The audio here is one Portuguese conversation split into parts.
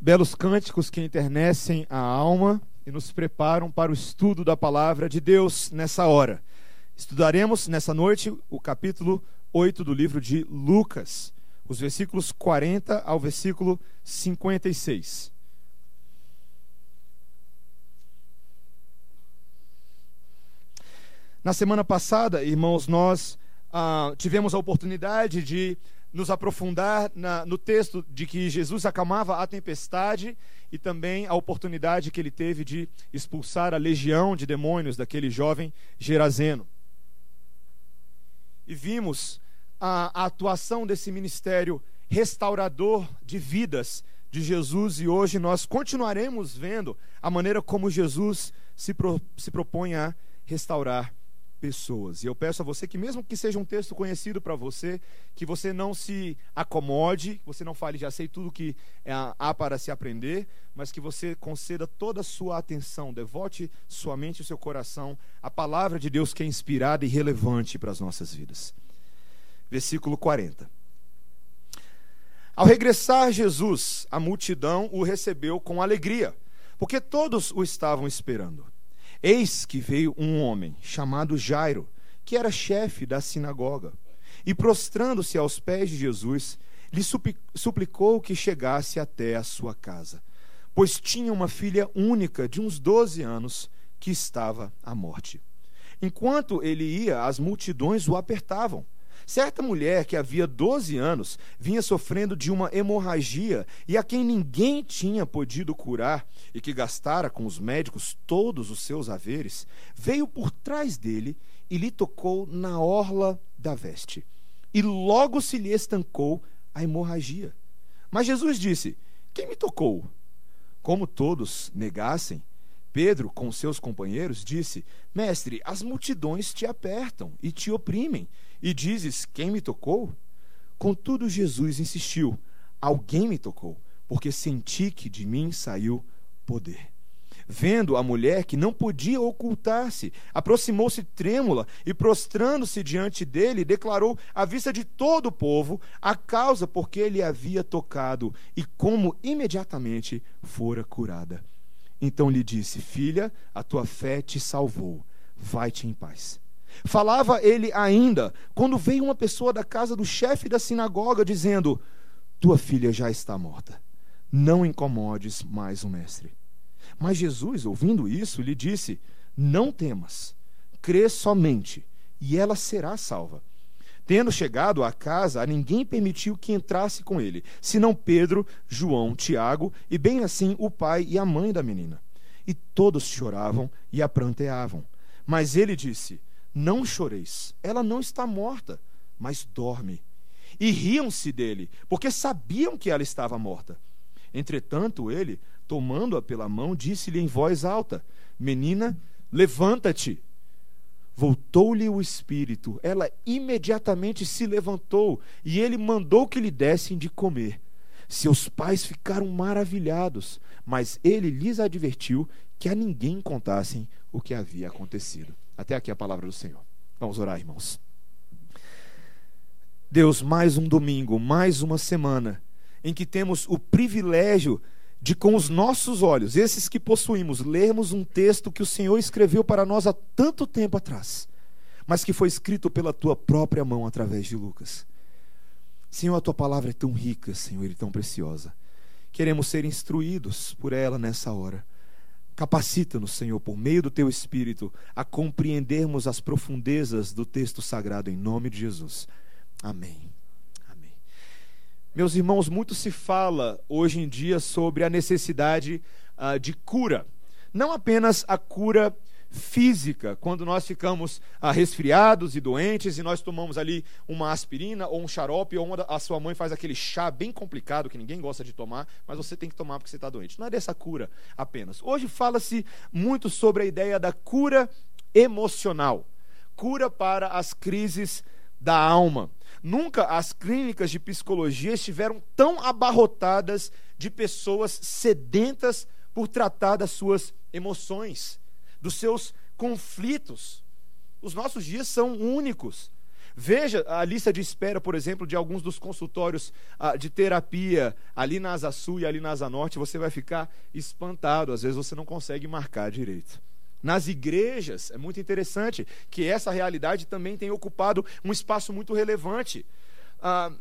belos cânticos que enternecem a alma e nos preparam para o estudo da palavra de Deus nessa hora. Estudaremos nessa noite o capítulo 8 do livro de Lucas, os versículos 40 ao versículo 56. Na semana passada, irmãos, nós ah, tivemos a oportunidade de nos aprofundar na, no texto de que Jesus acalmava a tempestade e também a oportunidade que ele teve de expulsar a legião de demônios daquele jovem Gerazeno. E vimos a, a atuação desse ministério restaurador de vidas de Jesus e hoje nós continuaremos vendo a maneira como Jesus se, pro, se propõe a restaurar pessoas. E eu peço a você que, mesmo que seja um texto conhecido para você, que você não se acomode, que você não fale, já sei tudo que é, há para se aprender, mas que você conceda toda a sua atenção, devote sua mente e seu coração à palavra de Deus que é inspirada e relevante para as nossas vidas. Versículo 40. Ao regressar Jesus, a multidão o recebeu com alegria, porque todos o estavam esperando. Eis que veio um homem chamado Jairo, que era chefe da sinagoga, e prostrando-se aos pés de Jesus, lhe suplicou que chegasse até a sua casa, pois tinha uma filha única de uns doze anos que estava à morte. Enquanto ele ia, as multidões o apertavam. Certa mulher que havia 12 anos vinha sofrendo de uma hemorragia e a quem ninguém tinha podido curar e que gastara com os médicos todos os seus haveres, veio por trás dele e lhe tocou na orla da veste. E logo se lhe estancou a hemorragia. Mas Jesus disse: Quem me tocou? Como todos negassem, Pedro, com seus companheiros, disse: Mestre, as multidões te apertam e te oprimem e dizes: Quem me tocou? Contudo, Jesus insistiu: Alguém me tocou, porque senti que de mim saiu poder. Vendo a mulher que não podia ocultar-se, aproximou-se trêmula e, prostrando-se diante dele, declarou à vista de todo o povo a causa por que ele havia tocado e como imediatamente fora curada. Então lhe disse: Filha, a tua fé te salvou. Vai-te em paz. Falava ele ainda, quando veio uma pessoa da casa do chefe da sinagoga, dizendo: Tua filha já está morta. Não incomodes mais o mestre. Mas Jesus, ouvindo isso, lhe disse: Não temas, crê somente, e ela será salva. Tendo chegado à casa, a ninguém permitiu que entrasse com ele, senão Pedro, João, Tiago e bem assim o pai e a mãe da menina. E todos choravam e a pranteavam. Mas ele disse: não choreis, ela não está morta, mas dorme. E riam-se dele, porque sabiam que ela estava morta. Entretanto, ele, tomando-a pela mão, disse-lhe em voz alta: Menina, levanta-te. Voltou-lhe o espírito, ela imediatamente se levantou, e ele mandou que lhe dessem de comer. Seus pais ficaram maravilhados, mas ele lhes advertiu que a ninguém contassem o que havia acontecido. Até aqui a palavra do Senhor. Vamos orar, irmãos. Deus, mais um domingo, mais uma semana em que temos o privilégio de, com os nossos olhos, esses que possuímos, lermos um texto que o Senhor escreveu para nós há tanto tempo atrás, mas que foi escrito pela tua própria mão através de Lucas. Senhor, a tua palavra é tão rica, Senhor, e tão preciosa. Queremos ser instruídos por ela nessa hora. Capacita-nos, Senhor, por meio do teu Espírito, a compreendermos as profundezas do texto sagrado, em nome de Jesus. Amém. Amém. Meus irmãos, muito se fala hoje em dia sobre a necessidade uh, de cura. Não apenas a cura física, quando nós ficamos ah, resfriados e doentes e nós tomamos ali uma aspirina ou um xarope, ou uma, a sua mãe faz aquele chá bem complicado que ninguém gosta de tomar, mas você tem que tomar porque você está doente. Não é dessa cura apenas. Hoje fala-se muito sobre a ideia da cura emocional cura para as crises da alma. Nunca as clínicas de psicologia estiveram tão abarrotadas de pessoas sedentas por tratar das suas emoções dos seus conflitos. Os nossos dias são únicos. Veja a lista de espera, por exemplo, de alguns dos consultórios ah, de terapia ali na Asa Sul e ali na Asa Norte, você vai ficar espantado. Às vezes você não consegue marcar direito. Nas igrejas, é muito interessante que essa realidade também tem ocupado um espaço muito relevante. Ah,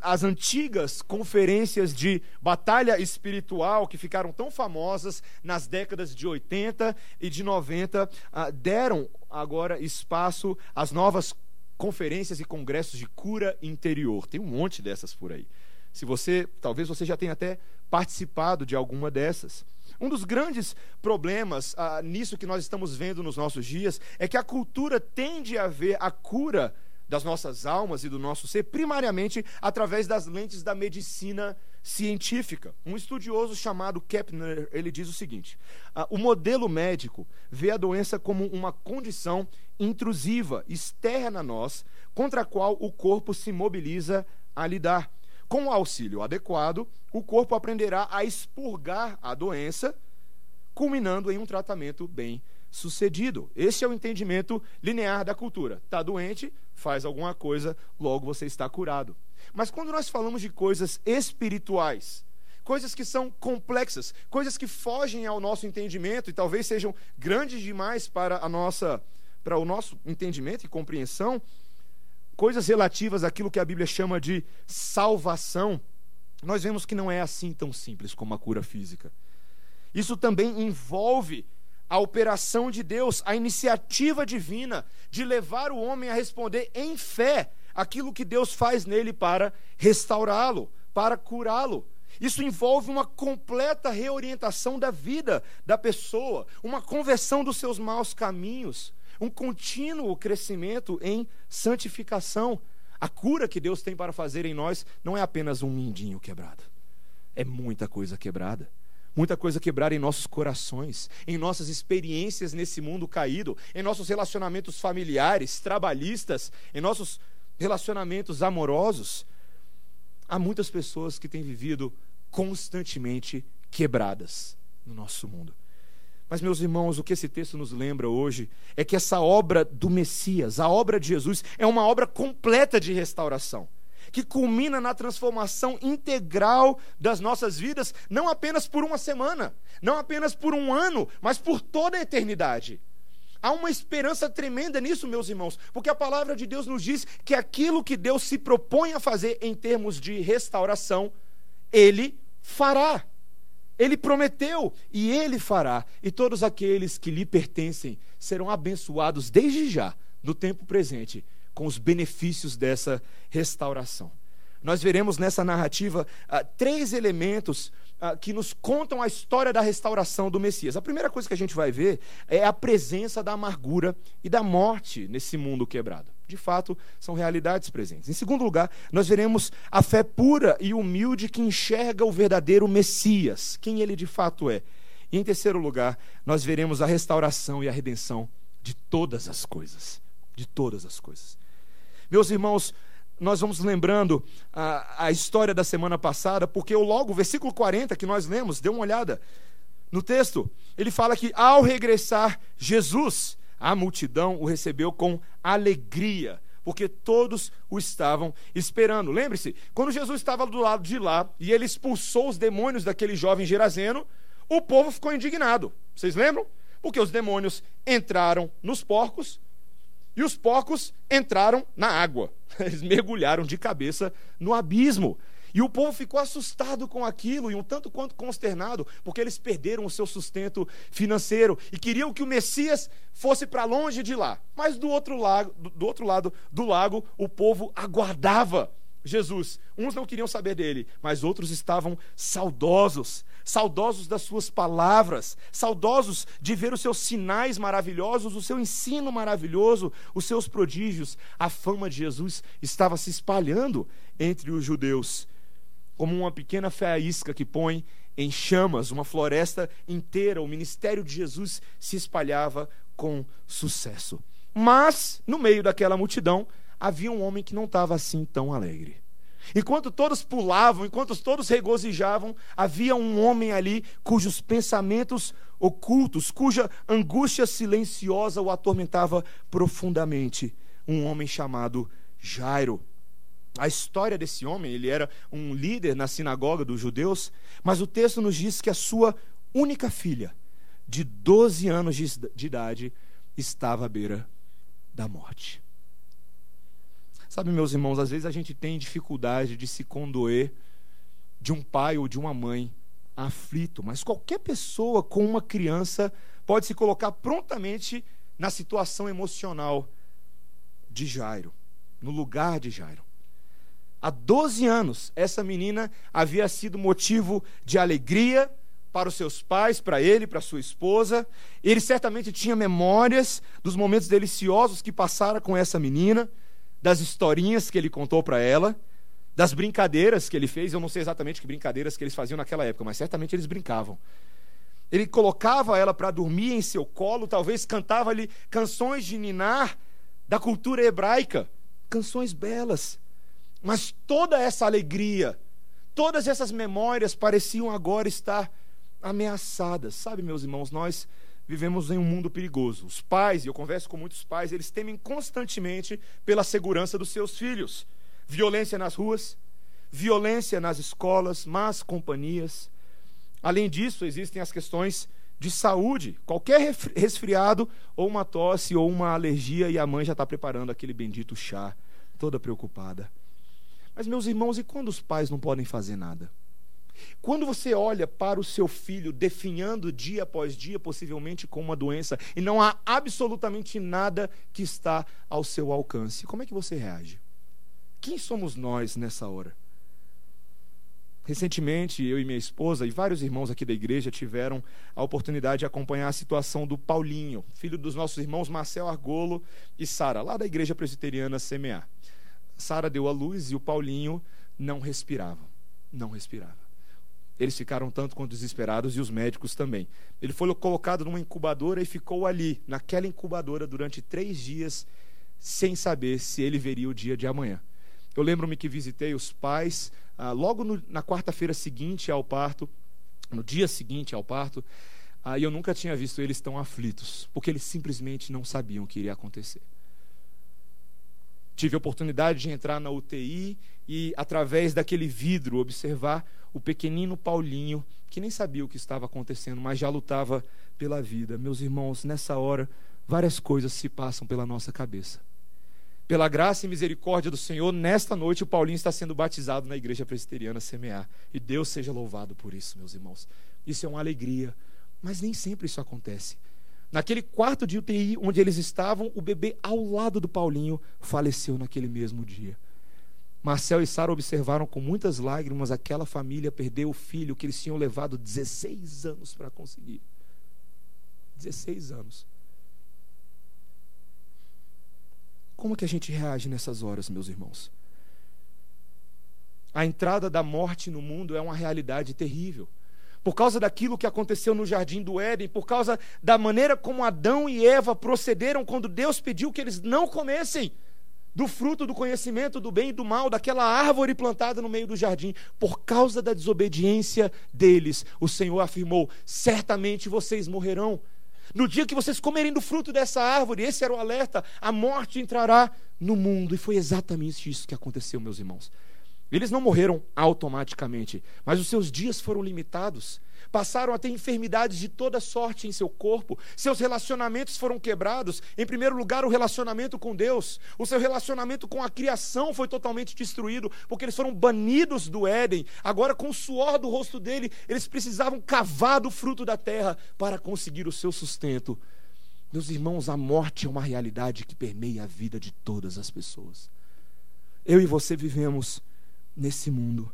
as antigas conferências de batalha espiritual que ficaram tão famosas nas décadas de 80 e de 90 ah, deram agora espaço às novas conferências e congressos de cura interior. Tem um monte dessas por aí. Se você, talvez você já tenha até participado de alguma dessas. Um dos grandes problemas ah, nisso que nós estamos vendo nos nossos dias é que a cultura tende a ver a cura das nossas almas e do nosso ser, primariamente através das lentes da medicina científica. Um estudioso chamado Kepner, ele diz o seguinte: ah, o modelo médico vê a doença como uma condição intrusiva, externa a nós, contra a qual o corpo se mobiliza a lidar. Com o auxílio adequado, o corpo aprenderá a expurgar a doença, culminando em um tratamento bem sucedido. Esse é o entendimento linear da cultura. Está doente, faz alguma coisa, logo você está curado. Mas quando nós falamos de coisas espirituais, coisas que são complexas, coisas que fogem ao nosso entendimento e talvez sejam grandes demais para a nossa para o nosso entendimento e compreensão, coisas relativas àquilo que a Bíblia chama de salvação, nós vemos que não é assim tão simples como a cura física. Isso também envolve a operação de Deus, a iniciativa divina de levar o homem a responder em fé aquilo que Deus faz nele para restaurá-lo, para curá-lo. Isso envolve uma completa reorientação da vida da pessoa, uma conversão dos seus maus caminhos, um contínuo crescimento em santificação. A cura que Deus tem para fazer em nós não é apenas um mindinho quebrado, é muita coisa quebrada muita coisa quebrada em nossos corações, em nossas experiências nesse mundo caído, em nossos relacionamentos familiares, trabalhistas, em nossos relacionamentos amorosos. Há muitas pessoas que têm vivido constantemente quebradas no nosso mundo. Mas, meus irmãos, o que esse texto nos lembra hoje é que essa obra do Messias, a obra de Jesus, é uma obra completa de restauração que culmina na transformação integral das nossas vidas, não apenas por uma semana, não apenas por um ano, mas por toda a eternidade. Há uma esperança tremenda nisso, meus irmãos, porque a palavra de Deus nos diz que aquilo que Deus se propõe a fazer em termos de restauração, Ele fará. Ele prometeu e Ele fará. E todos aqueles que lhe pertencem serão abençoados desde já, no tempo presente, com os benefícios dessa restauração. Nós veremos nessa narrativa ah, três elementos ah, que nos contam a história da restauração do Messias. A primeira coisa que a gente vai ver é a presença da amargura e da morte nesse mundo quebrado. De fato, são realidades presentes. Em segundo lugar, nós veremos a fé pura e humilde que enxerga o verdadeiro Messias, quem ele de fato é. E em terceiro lugar, nós veremos a restauração e a redenção de todas as coisas. De todas as coisas. Meus irmãos, nós vamos lembrando a, a história da semana passada, porque o logo, versículo 40 que nós lemos, dê uma olhada no texto, ele fala que ao regressar Jesus, a multidão o recebeu com alegria, porque todos o estavam esperando. Lembre-se, quando Jesus estava do lado de lá e ele expulsou os demônios daquele jovem gerazeno, o povo ficou indignado. Vocês lembram? Porque os demônios entraram nos porcos e os porcos entraram na água. Eles mergulharam de cabeça no abismo. E o povo ficou assustado com aquilo e um tanto quanto consternado, porque eles perderam o seu sustento financeiro e queriam que o Messias fosse para longe de lá. Mas do outro, do outro lado do lago, o povo aguardava Jesus. Uns não queriam saber dele, mas outros estavam saudosos, saudosos das suas palavras, saudosos de ver os seus sinais maravilhosos, o seu ensino maravilhoso, os seus prodígios. A fama de Jesus estava se espalhando entre os judeus, como uma pequena faísca que põe em chamas uma floresta inteira. O ministério de Jesus se espalhava com sucesso. Mas, no meio daquela multidão, havia um homem que não estava assim tão alegre. Enquanto todos pulavam, enquanto todos regozijavam, havia um homem ali cujos pensamentos ocultos, cuja angústia silenciosa o atormentava profundamente. Um homem chamado Jairo. A história desse homem, ele era um líder na sinagoga dos judeus, mas o texto nos diz que a sua única filha, de 12 anos de, de idade, estava à beira da morte. Sabe, meus irmãos, às vezes a gente tem dificuldade de se condoer de um pai ou de uma mãe aflito, mas qualquer pessoa com uma criança pode se colocar prontamente na situação emocional de Jairo, no lugar de Jairo. Há 12 anos, essa menina havia sido motivo de alegria para os seus pais, para ele, para sua esposa. Ele certamente tinha memórias dos momentos deliciosos que passara com essa menina, das historinhas que ele contou para ela, das brincadeiras que ele fez. Eu não sei exatamente que brincadeiras que eles faziam naquela época, mas certamente eles brincavam. Ele colocava ela para dormir em seu colo, talvez cantava-lhe canções de ninar da cultura hebraica, canções belas. Mas toda essa alegria, todas essas memórias pareciam agora estar ameaçadas. Sabe, meus irmãos, nós vivemos em um mundo perigoso. Os pais, e eu converso com muitos pais, eles temem constantemente pela segurança dos seus filhos. Violência nas ruas, violência nas escolas, más companhias. Além disso, existem as questões de saúde. Qualquer resfriado, ou uma tosse, ou uma alergia, e a mãe já está preparando aquele bendito chá, toda preocupada. Mas, meus irmãos, e quando os pais não podem fazer nada? Quando você olha para o seu filho definhando dia após dia, possivelmente com uma doença, e não há absolutamente nada que está ao seu alcance, como é que você reage? Quem somos nós nessa hora? Recentemente, eu e minha esposa e vários irmãos aqui da igreja tiveram a oportunidade de acompanhar a situação do Paulinho, filho dos nossos irmãos Marcel Argolo e Sara, lá da igreja presbiteriana CMA. Sara deu a luz e o Paulinho não respirava. Não respirava. Eles ficaram tanto quanto desesperados e os médicos também. Ele foi colocado numa incubadora e ficou ali, naquela incubadora, durante três dias, sem saber se ele veria o dia de amanhã. Eu lembro-me que visitei os pais ah, logo no, na quarta-feira seguinte ao parto, no dia seguinte ao parto, ah, e eu nunca tinha visto eles tão aflitos, porque eles simplesmente não sabiam o que iria acontecer. Tive a oportunidade de entrar na UTI e, através daquele vidro, observar o pequenino Paulinho, que nem sabia o que estava acontecendo, mas já lutava pela vida. Meus irmãos, nessa hora, várias coisas se passam pela nossa cabeça. Pela graça e misericórdia do Senhor, nesta noite o Paulinho está sendo batizado na igreja presbiteriana CMA. E Deus seja louvado por isso, meus irmãos. Isso é uma alegria, mas nem sempre isso acontece. Naquele quarto de UTI onde eles estavam, o bebê ao lado do Paulinho faleceu naquele mesmo dia. Marcel e Sara observaram com muitas lágrimas aquela família perder o filho que eles tinham levado 16 anos para conseguir. 16 anos. Como que a gente reage nessas horas, meus irmãos? A entrada da morte no mundo é uma realidade terrível por causa daquilo que aconteceu no jardim do Éden, por causa da maneira como Adão e Eva procederam quando Deus pediu que eles não comessem do fruto do conhecimento do bem e do mal, daquela árvore plantada no meio do jardim, por causa da desobediência deles, o Senhor afirmou: certamente vocês morrerão. No dia que vocês comerem do fruto dessa árvore, esse era o alerta, a morte entrará no mundo. E foi exatamente isso que aconteceu, meus irmãos. Eles não morreram automaticamente, mas os seus dias foram limitados. Passaram a ter enfermidades de toda sorte em seu corpo. Seus relacionamentos foram quebrados. Em primeiro lugar, o relacionamento com Deus. O seu relacionamento com a criação foi totalmente destruído, porque eles foram banidos do Éden. Agora, com o suor do rosto dele, eles precisavam cavar do fruto da terra para conseguir o seu sustento. Meus irmãos, a morte é uma realidade que permeia a vida de todas as pessoas. Eu e você vivemos nesse mundo.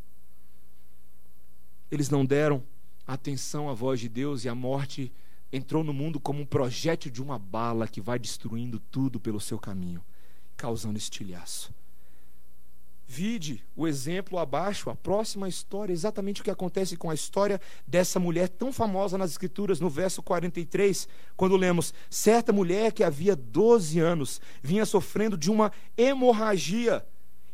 Eles não deram atenção à voz de Deus e a morte entrou no mundo como um projétil de uma bala que vai destruindo tudo pelo seu caminho, causando estilhaço. Vide o exemplo abaixo, a próxima história, exatamente o que acontece com a história dessa mulher tão famosa nas Escrituras, no verso 43, quando lemos: certa mulher que havia 12 anos vinha sofrendo de uma hemorragia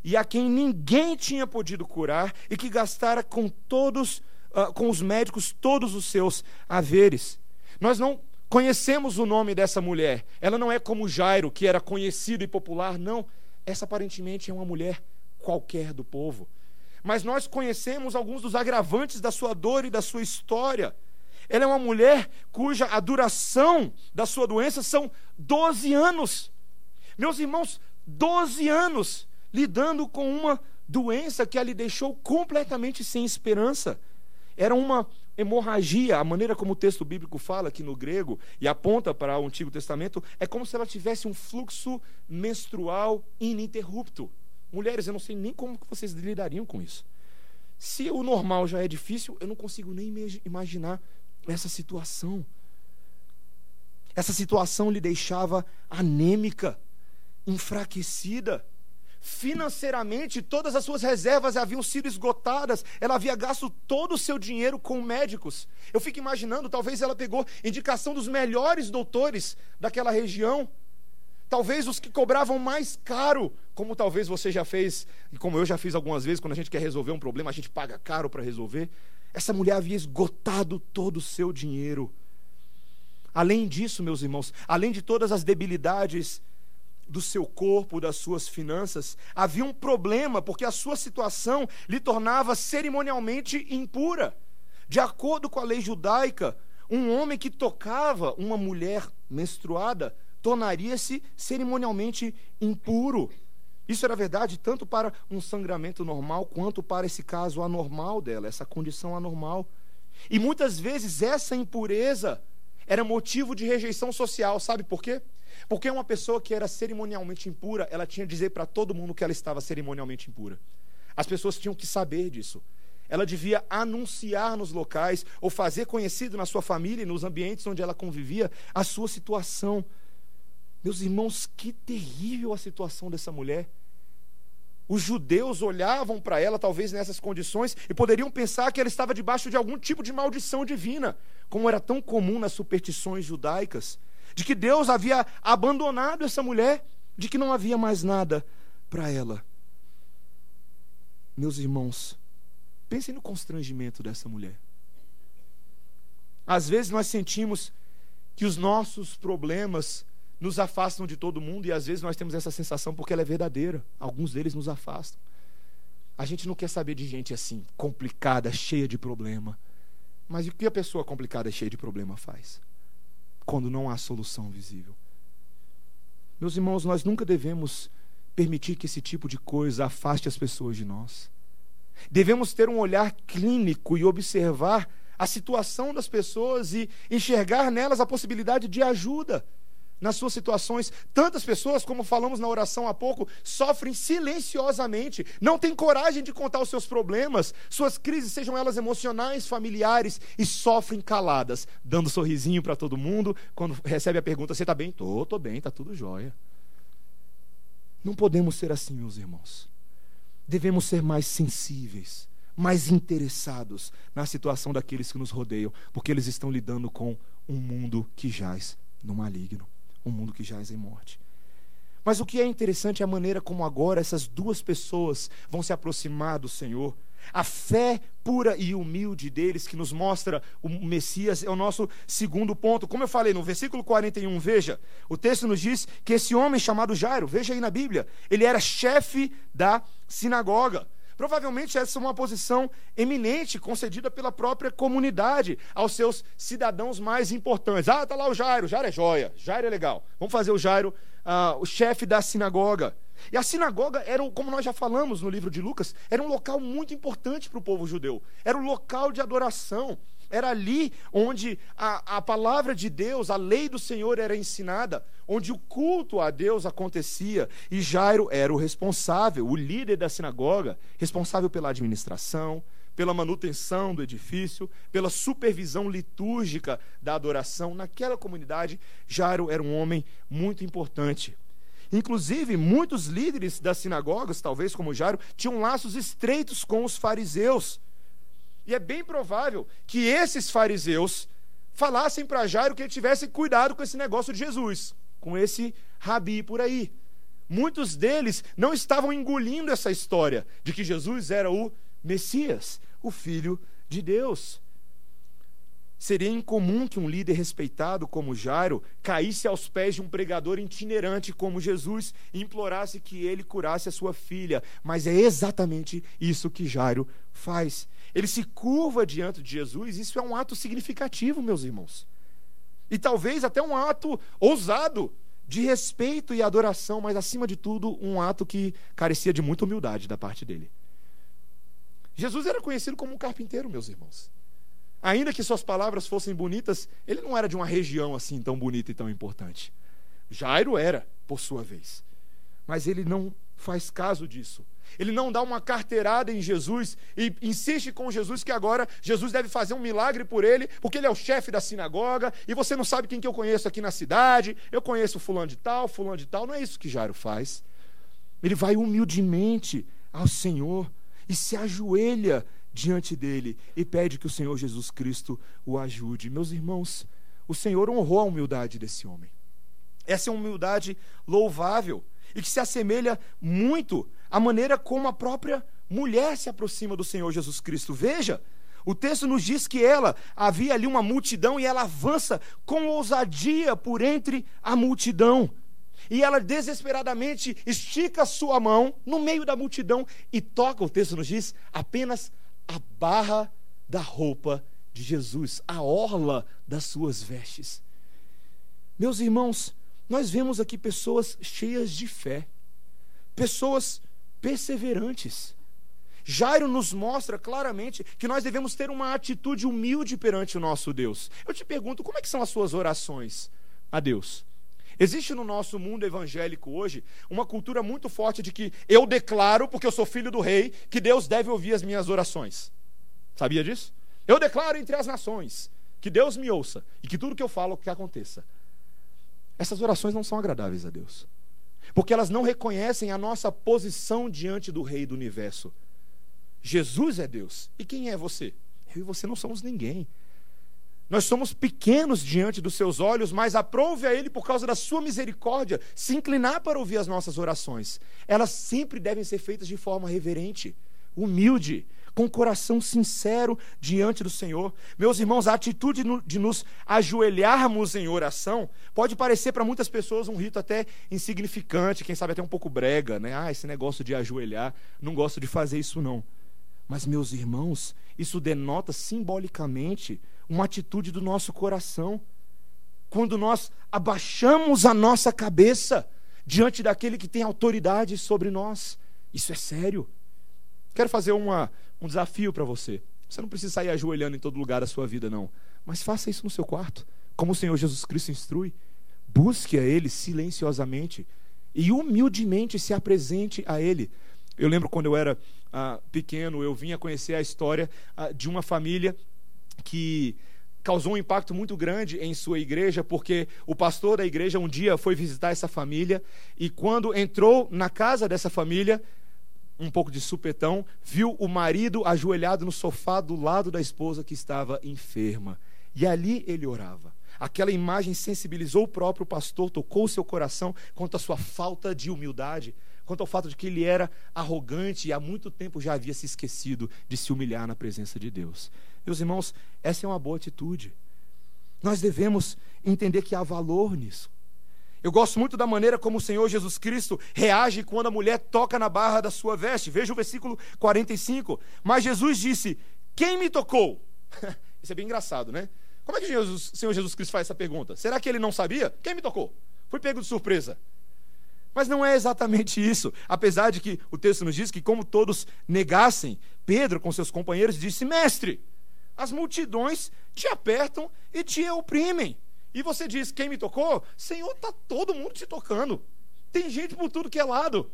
e a quem ninguém tinha podido curar e que gastara com todos, uh, com os médicos, todos os seus haveres. Nós não conhecemos o nome dessa mulher. Ela não é como Jairo, que era conhecido e popular, não. essa aparentemente é uma mulher qualquer do povo. Mas nós conhecemos alguns dos agravantes da sua dor e da sua história. Ela é uma mulher cuja a duração da sua doença são 12 anos. Meus irmãos, 12 anos lidando com uma doença que a lhe deixou completamente sem esperança. Era uma hemorragia, a maneira como o texto bíblico fala aqui no grego e aponta para o Antigo Testamento, é como se ela tivesse um fluxo menstrual ininterrupto. Mulheres, eu não sei nem como vocês lidariam com isso. Se o normal já é difícil, eu não consigo nem imaginar essa situação. Essa situação lhe deixava anêmica, enfraquecida. Financeiramente, todas as suas reservas haviam sido esgotadas. Ela havia gasto todo o seu dinheiro com médicos. Eu fico imaginando, talvez ela pegou indicação dos melhores doutores daquela região. Talvez os que cobravam mais caro, como talvez você já fez, e como eu já fiz algumas vezes, quando a gente quer resolver um problema, a gente paga caro para resolver. Essa mulher havia esgotado todo o seu dinheiro. Além disso, meus irmãos, além de todas as debilidades do seu corpo, das suas finanças, havia um problema, porque a sua situação lhe tornava cerimonialmente impura. De acordo com a lei judaica, um homem que tocava uma mulher menstruada tornaria-se cerimonialmente impuro. Isso era verdade tanto para um sangramento normal quanto para esse caso anormal dela, essa condição anormal. E muitas vezes essa impureza era motivo de rejeição social, sabe por quê? Porque uma pessoa que era cerimonialmente impura, ela tinha que dizer para todo mundo que ela estava cerimonialmente impura. As pessoas tinham que saber disso. Ela devia anunciar nos locais ou fazer conhecido na sua família e nos ambientes onde ela convivia a sua situação. Meus irmãos, que terrível a situação dessa mulher. Os judeus olhavam para ela, talvez nessas condições, e poderiam pensar que ela estava debaixo de algum tipo de maldição divina, como era tão comum nas superstições judaicas de que Deus havia abandonado essa mulher, de que não havia mais nada para ela. Meus irmãos, pensem no constrangimento dessa mulher. Às vezes nós sentimos que os nossos problemas nos afastam de todo mundo e às vezes nós temos essa sensação porque ela é verdadeira. Alguns deles nos afastam. A gente não quer saber de gente assim, complicada, cheia de problema. Mas o que a pessoa complicada, cheia de problema faz? Quando não há solução visível. Meus irmãos, nós nunca devemos permitir que esse tipo de coisa afaste as pessoas de nós. Devemos ter um olhar clínico e observar a situação das pessoas e enxergar nelas a possibilidade de ajuda nas suas situações. Tantas pessoas, como falamos na oração há pouco, sofrem silenciosamente, não têm coragem de contar os seus problemas, suas crises, sejam elas emocionais, familiares, e sofrem caladas, dando sorrisinho para todo mundo. Quando recebe a pergunta: Você está bem? Tô, tô bem, está tudo jóia. Não podemos ser assim, meus irmãos. Devemos ser mais sensíveis, mais interessados na situação daqueles que nos rodeiam, porque eles estão lidando com um mundo que jaz no maligno um mundo que jaz em morte. Mas o que é interessante é a maneira como agora essas duas pessoas vão se aproximar do Senhor. A fé pura e humilde deles, que nos mostra o Messias, é o nosso segundo ponto. Como eu falei no versículo 41, veja, o texto nos diz que esse homem chamado Jairo, veja aí na Bíblia, ele era chefe da sinagoga. Provavelmente essa é uma posição eminente, concedida pela própria comunidade aos seus cidadãos mais importantes. Ah, está lá o Jairo, Jairo é joia, Jairo é legal. Vamos fazer o Jairo uh, o chefe da sinagoga. E a sinagoga era, como nós já falamos no livro de Lucas, era um local muito importante para o povo judeu. Era um local de adoração. Era ali onde a, a palavra de Deus, a lei do Senhor era ensinada, onde o culto a Deus acontecia. E Jairo era o responsável, o líder da sinagoga, responsável pela administração, pela manutenção do edifício, pela supervisão litúrgica da adoração. Naquela comunidade, Jairo era um homem muito importante. Inclusive, muitos líderes das sinagogas, talvez como Jairo, tinham laços estreitos com os fariseus. E é bem provável que esses fariseus falassem para Jairo que ele tivesse cuidado com esse negócio de Jesus, com esse rabi por aí. Muitos deles não estavam engolindo essa história de que Jesus era o Messias, o Filho de Deus. Seria incomum que um líder respeitado como Jairo caísse aos pés de um pregador itinerante como Jesus e implorasse que ele curasse a sua filha. Mas é exatamente isso que Jairo faz. Ele se curva diante de Jesus, isso é um ato significativo, meus irmãos. E talvez até um ato ousado de respeito e adoração, mas acima de tudo, um ato que carecia de muita humildade da parte dele. Jesus era conhecido como um carpinteiro, meus irmãos. Ainda que suas palavras fossem bonitas, ele não era de uma região assim tão bonita e tão importante. Jairo era, por sua vez. Mas ele não faz caso disso. Ele não dá uma carteirada em Jesus e insiste com Jesus que agora Jesus deve fazer um milagre por ele, porque ele é o chefe da sinagoga e você não sabe quem que eu conheço aqui na cidade. Eu conheço fulano de tal, fulano de tal. Não é isso que Jairo faz. Ele vai humildemente ao Senhor e se ajoelha diante dele e pede que o Senhor Jesus Cristo o ajude. Meus irmãos, o Senhor honrou a humildade desse homem. Essa é uma humildade louvável e que se assemelha muito à maneira como a própria mulher se aproxima do Senhor Jesus Cristo. Veja, o texto nos diz que ela havia ali uma multidão e ela avança com ousadia por entre a multidão. E ela desesperadamente estica a sua mão no meio da multidão e toca, o texto nos diz, apenas a barra da roupa de Jesus, a orla das suas vestes. Meus irmãos, nós vemos aqui pessoas cheias de fé, pessoas perseverantes. Jairo nos mostra claramente que nós devemos ter uma atitude humilde perante o nosso Deus. Eu te pergunto, como é que são as suas orações a Deus? Existe no nosso mundo evangélico hoje uma cultura muito forte de que eu declaro, porque eu sou filho do rei, que Deus deve ouvir as minhas orações. Sabia disso? Eu declaro entre as nações que Deus me ouça e que tudo que eu falo que aconteça. Essas orações não são agradáveis a Deus, porque elas não reconhecem a nossa posição diante do Rei do universo. Jesus é Deus. E quem é você? Eu e você não somos ninguém. Nós somos pequenos diante dos seus olhos, mas aprove a Ele, por causa da sua misericórdia, se inclinar para ouvir as nossas orações. Elas sempre devem ser feitas de forma reverente, humilde, com coração sincero diante do Senhor. Meus irmãos, a atitude de nos ajoelharmos em oração pode parecer para muitas pessoas um rito até insignificante, quem sabe até um pouco brega, né? Ah, esse negócio de ajoelhar, não gosto de fazer isso não. Mas, meus irmãos, isso denota simbolicamente uma atitude do nosso coração. Quando nós abaixamos a nossa cabeça diante daquele que tem autoridade sobre nós. Isso é sério. Quero fazer uma, um desafio para você. Você não precisa sair ajoelhando em todo lugar da sua vida, não. Mas faça isso no seu quarto, como o Senhor Jesus Cristo instrui. Busque a Ele silenciosamente e humildemente se apresente a Ele. Eu lembro quando eu era ah, pequeno, eu vinha conhecer a história ah, de uma família que causou um impacto muito grande em sua igreja, porque o pastor da igreja um dia foi visitar essa família e quando entrou na casa dessa família, um pouco de supetão, viu o marido ajoelhado no sofá do lado da esposa que estava enferma. E ali ele orava. Aquela imagem sensibilizou o próprio pastor, tocou o seu coração quanto à sua falta de humildade, quanto ao fato de que ele era arrogante e há muito tempo já havia se esquecido de se humilhar na presença de Deus. Meus irmãos, essa é uma boa atitude. Nós devemos entender que há valor nisso. Eu gosto muito da maneira como o Senhor Jesus Cristo reage quando a mulher toca na barra da sua veste. Veja o versículo 45. Mas Jesus disse: Quem me tocou? Isso é bem engraçado, né? Como é que o Senhor Jesus Cristo faz essa pergunta? Será que ele não sabia? Quem me tocou? Fui pego de surpresa. Mas não é exatamente isso. Apesar de que o texto nos diz que, como todos negassem, Pedro, com seus companheiros, disse: Mestre, as multidões te apertam e te oprimem. E você diz: Quem me tocou? Senhor, está todo mundo te tocando. Tem gente por tudo que é lado.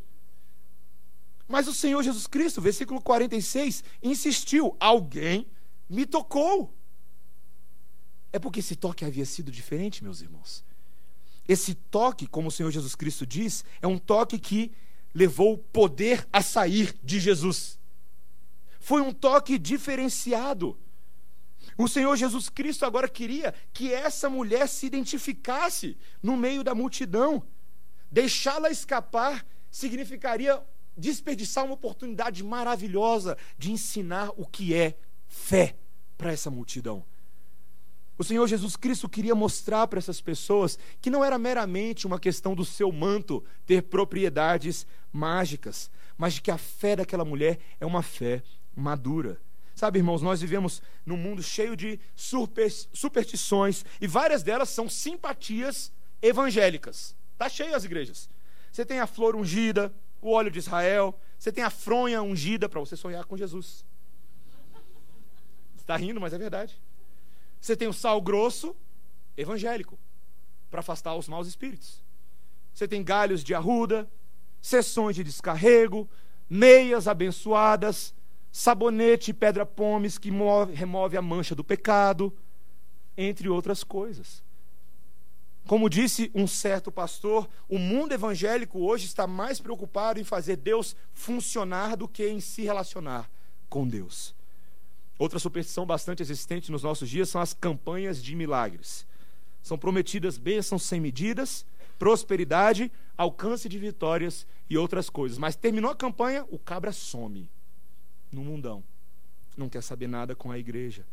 Mas o Senhor Jesus Cristo, versículo 46, insistiu: Alguém me tocou. É porque esse toque havia sido diferente, meus irmãos. Esse toque, como o Senhor Jesus Cristo diz, é um toque que levou o poder a sair de Jesus. Foi um toque diferenciado. O Senhor Jesus Cristo agora queria que essa mulher se identificasse no meio da multidão. Deixá-la escapar significaria desperdiçar uma oportunidade maravilhosa de ensinar o que é fé para essa multidão. O Senhor Jesus Cristo queria mostrar para essas pessoas que não era meramente uma questão do seu manto ter propriedades mágicas, mas de que a fé daquela mulher é uma fé madura. Sabe, irmãos, nós vivemos num mundo cheio de superstições e várias delas são simpatias evangélicas. Está cheio as igrejas. Você tem a flor ungida, o óleo de Israel, você tem a fronha ungida para você sonhar com Jesus. Está rindo, mas é verdade. Você tem o sal grosso, evangélico, para afastar os maus espíritos. Você tem galhos de arruda, sessões de descarrego, meias abençoadas, sabonete e pedra-pomes que move, remove a mancha do pecado, entre outras coisas. Como disse um certo pastor, o mundo evangélico hoje está mais preocupado em fazer Deus funcionar do que em se relacionar com Deus. Outra superstição bastante existente nos nossos dias são as campanhas de milagres. São prometidas bênçãos sem medidas, prosperidade, alcance de vitórias e outras coisas. Mas terminou a campanha, o cabra some no mundão. Não quer saber nada com a igreja.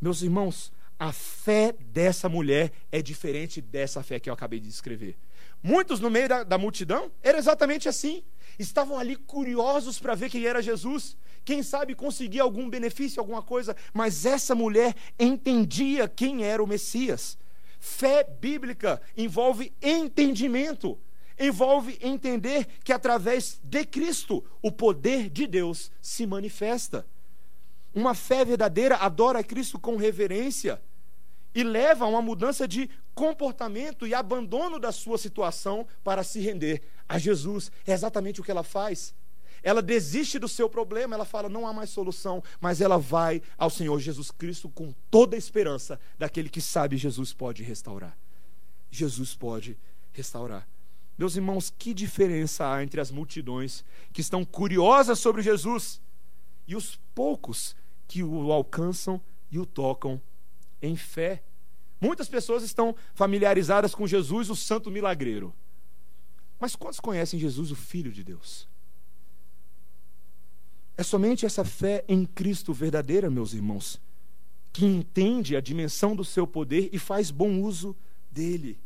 Meus irmãos, a fé dessa mulher é diferente dessa fé que eu acabei de descrever. Muitos no meio da, da multidão era exatamente assim. Estavam ali curiosos para ver quem era Jesus. Quem sabe conseguir algum benefício, alguma coisa. Mas essa mulher entendia quem era o Messias. Fé bíblica envolve entendimento envolve entender que através de Cristo o poder de Deus se manifesta. Uma fé verdadeira adora Cristo com reverência e leva a uma mudança de comportamento e abandono da sua situação para se render a Jesus. É exatamente o que ela faz. Ela desiste do seu problema, ela fala: não há mais solução, mas ela vai ao Senhor Jesus Cristo com toda a esperança daquele que sabe Jesus pode restaurar. Jesus pode restaurar. Meus irmãos, que diferença há entre as multidões que estão curiosas sobre Jesus e os poucos que o alcançam e o tocam em fé. Muitas pessoas estão familiarizadas com Jesus, o santo milagreiro. Mas quantos conhecem Jesus, o Filho de Deus? É somente essa fé em Cristo verdadeira, meus irmãos, que entende a dimensão do seu poder e faz bom uso dele.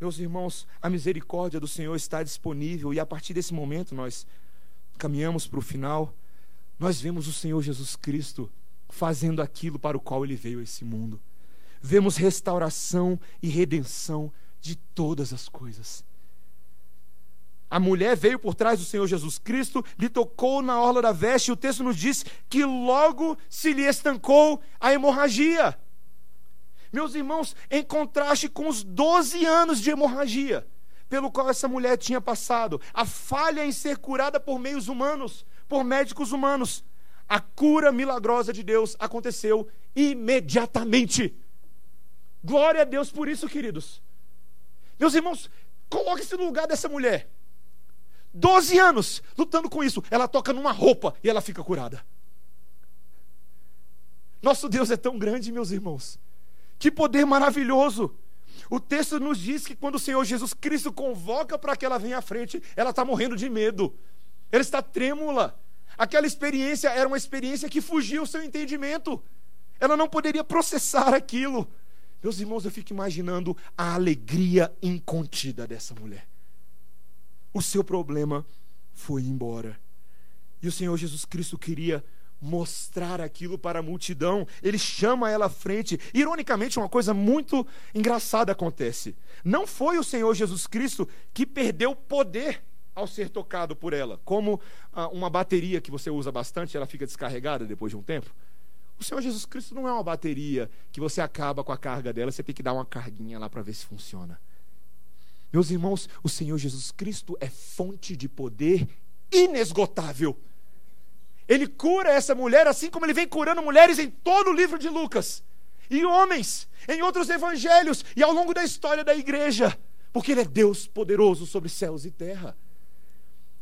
Meus irmãos, a misericórdia do Senhor está disponível e a partir desse momento nós caminhamos para o final. Nós vemos o Senhor Jesus Cristo fazendo aquilo para o qual ele veio a esse mundo. Vemos restauração e redenção de todas as coisas. A mulher veio por trás do Senhor Jesus Cristo, lhe tocou na orla da veste, e o texto nos diz que logo se lhe estancou a hemorragia. Meus irmãos, em contraste com os 12 anos de hemorragia pelo qual essa mulher tinha passado, a falha em ser curada por meios humanos, por médicos humanos, a cura milagrosa de Deus aconteceu imediatamente. Glória a Deus por isso, queridos. Meus irmãos, coloque-se no lugar dessa mulher. 12 anos lutando com isso. Ela toca numa roupa e ela fica curada. Nosso Deus é tão grande, meus irmãos, que poder maravilhoso! O texto nos diz que quando o Senhor Jesus Cristo convoca para que ela venha à frente, ela está morrendo de medo. Ela está trêmula. Aquela experiência era uma experiência que fugia o seu entendimento. Ela não poderia processar aquilo. Meus irmãos, eu fico imaginando a alegria incontida dessa mulher. O seu problema foi embora. E o Senhor Jesus Cristo queria mostrar aquilo para a multidão. Ele chama ela à frente. Ironicamente, uma coisa muito engraçada acontece. Não foi o Senhor Jesus Cristo que perdeu poder ao ser tocado por ela, como ah, uma bateria que você usa bastante, ela fica descarregada depois de um tempo. O Senhor Jesus Cristo não é uma bateria que você acaba com a carga dela, você tem que dar uma carguinha lá para ver se funciona. Meus irmãos, o Senhor Jesus Cristo é fonte de poder inesgotável ele cura essa mulher assim como ele vem curando mulheres em todo o livro de Lucas. E homens em outros evangelhos e ao longo da história da igreja. Porque ele é Deus poderoso sobre céus e terra.